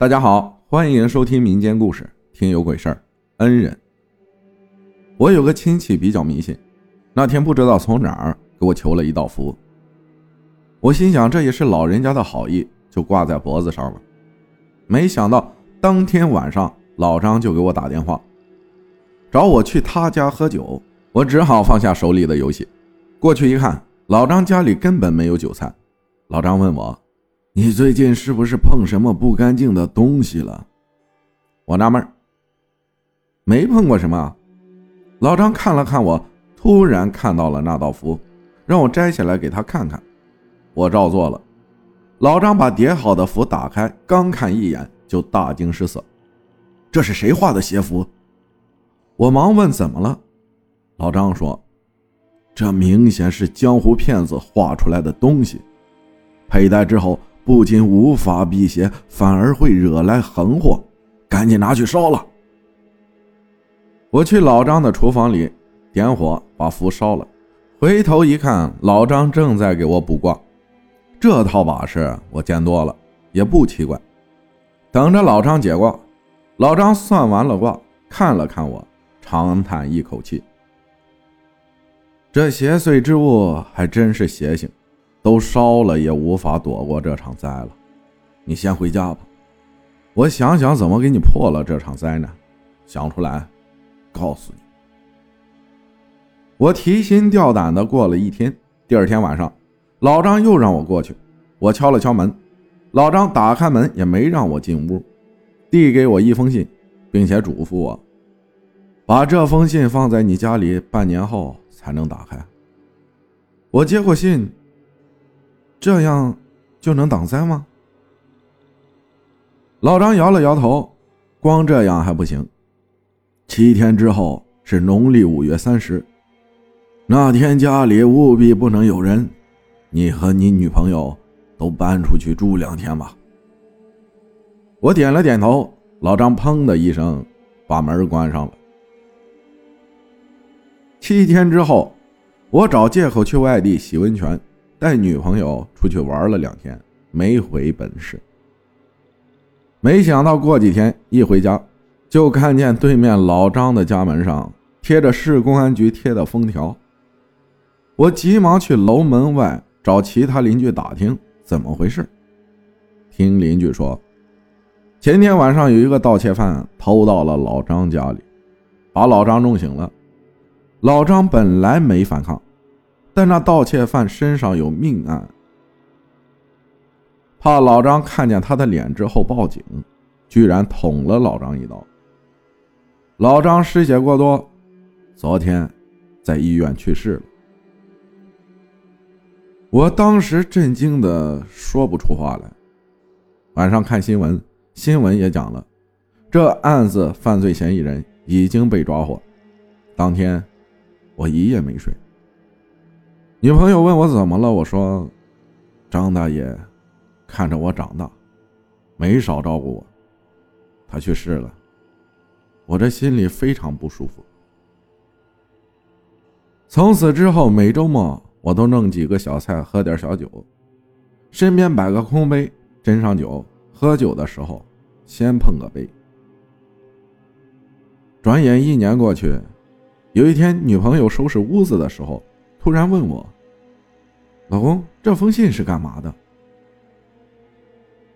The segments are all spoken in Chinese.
大家好，欢迎收听民间故事，听有鬼事儿。恩人，我有个亲戚比较迷信，那天不知道从哪儿给我求了一道符。我心想这也是老人家的好意，就挂在脖子上了。没想到当天晚上老张就给我打电话，找我去他家喝酒。我只好放下手里的游戏，过去一看，老张家里根本没有酒菜。老张问我。你最近是不是碰什么不干净的东西了？我纳闷没碰过什么。老张看了看我，突然看到了那道符，让我摘下来给他看看。我照做了。老张把叠好的符打开，刚看一眼就大惊失色：“这是谁画的邪符？”我忙问：“怎么了？”老张说：“这明显是江湖骗子画出来的东西，佩戴之后。”不仅无法辟邪，反而会惹来横祸，赶紧拿去烧了。我去老张的厨房里点火，把符烧了。回头一看，老张正在给我卜卦。这套把式我见多了，也不奇怪。等着老张解卦，老张算完了卦，看了看我，长叹一口气：“这邪祟之物还真是邪性。”都烧了也无法躲过这场灾了，你先回家吧，我想想怎么给你破了这场灾难，想出来，告诉你。我提心吊胆的过了一天，第二天晚上，老张又让我过去，我敲了敲门，老张打开门也没让我进屋，递给我一封信，并且嘱咐我，把这封信放在你家里，半年后才能打开。我接过信。这样就能挡灾吗？老张摇了摇头，光这样还不行。七天之后是农历五月三十，那天家里务必不能有人，你和你女朋友都搬出去住两天吧。我点了点头，老张砰的一声把门关上了。七天之后，我找借口去外地洗温泉。带女朋友出去玩了两天，没回本市。没想到过几天一回家，就看见对面老张的家门上贴着市公安局贴的封条。我急忙去楼门外找其他邻居打听怎么回事。听邻居说，前天晚上有一个盗窃犯偷到了老张家里，把老张弄醒了。老张本来没反抗。但那盗窃犯身上有命案，怕老张看见他的脸之后报警，居然捅了老张一刀。老张失血过多，昨天在医院去世了。我当时震惊的说不出话来。晚上看新闻，新闻也讲了，这案子犯罪嫌疑人已经被抓获。当天我一夜没睡。女朋友问我怎么了，我说：“张大爷看着我长大，没少照顾我。他去世了，我这心里非常不舒服。从此之后，每周末我都弄几个小菜，喝点小酒，身边摆个空杯，斟上酒。喝酒的时候，先碰个杯。转眼一年过去，有一天，女朋友收拾屋子的时候。”突然问我：“老公，这封信是干嘛的？”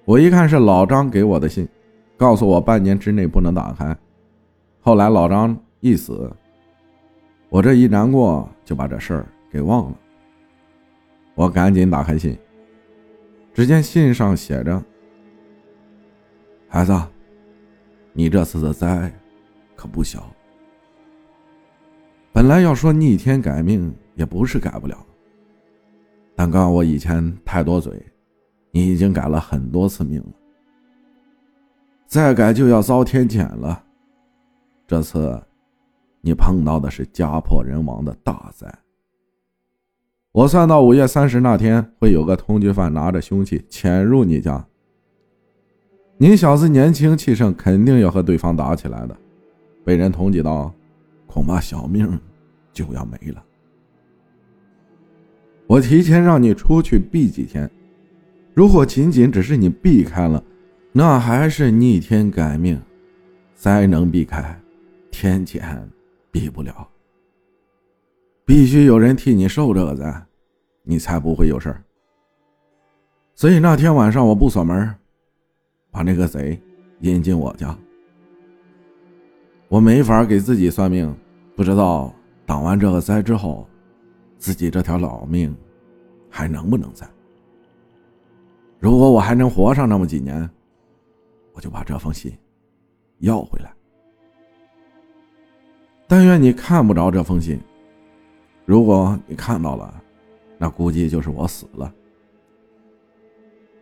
我一看是老张给我的信，告诉我半年之内不能打开。后来老张一死，我这一难过就把这事儿给忘了。我赶紧打开信，只见信上写着：“孩子，你这次的灾可不小。本来要说逆天改命。”也不是改不了，但告我以前太多嘴，你已经改了很多次命了，再改就要遭天谴了。这次，你碰到的是家破人亡的大灾。我算到五月三十那天会有个通缉犯拿着凶器潜入你家，你小子年轻气盛，肯定要和对方打起来的，被人通缉到，恐怕小命就要没了。我提前让你出去避几天，如果仅仅只是你避开了，那还是逆天改命，灾能避开，天谴避不了。必须有人替你受这个灾，你才不会有事儿。所以那天晚上我不锁门，把那个贼引进我家。我没法给自己算命，不知道挡完这个灾之后，自己这条老命还能不能在。如果我还能活上那么几年，我就把这封信要回来。但愿你看不着这封信。如果你看到了，那估计就是我死了。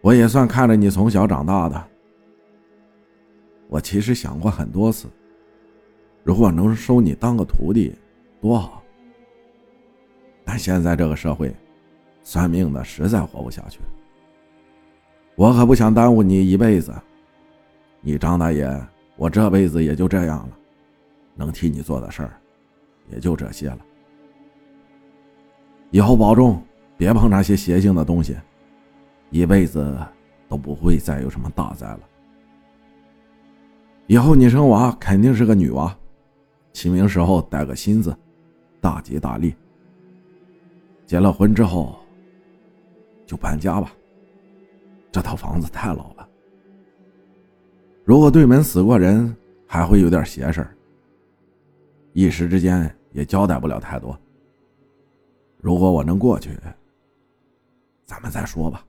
我也算看着你从小长大的。我其实想过很多次，如果能收你当个徒弟，多好。现在这个社会，算命的实在活不下去。我可不想耽误你一辈子。你张大爷，我这辈子也就这样了，能替你做的事儿，也就这些了。以后保重，别碰那些邪性的东西，一辈子都不会再有什么大灾了。以后你生娃肯定是个女娃，起名时候带个心字，大吉大利。结了婚之后就搬家吧，这套房子太老了。如果对门死过人，还会有点邪事儿，一时之间也交代不了太多。如果我能过去，咱们再说吧。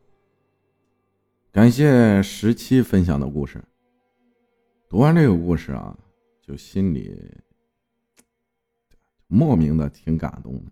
感谢十七分享的故事。读完这个故事啊，就心里 莫名的挺感动的。